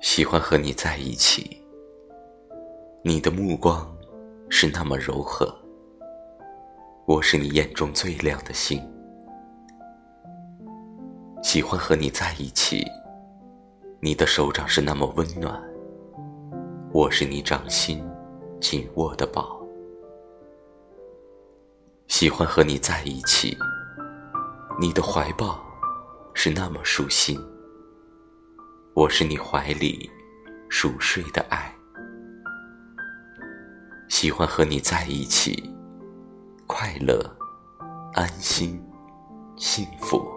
喜欢和你在一起，你的目光是那么柔和，我是你眼中最亮的星。喜欢和你在一起，你的手掌是那么温暖，我是你掌心紧握的宝。喜欢和你在一起，你的怀抱是那么舒心。我是你怀里熟睡的爱，喜欢和你在一起，快乐、安心、幸福。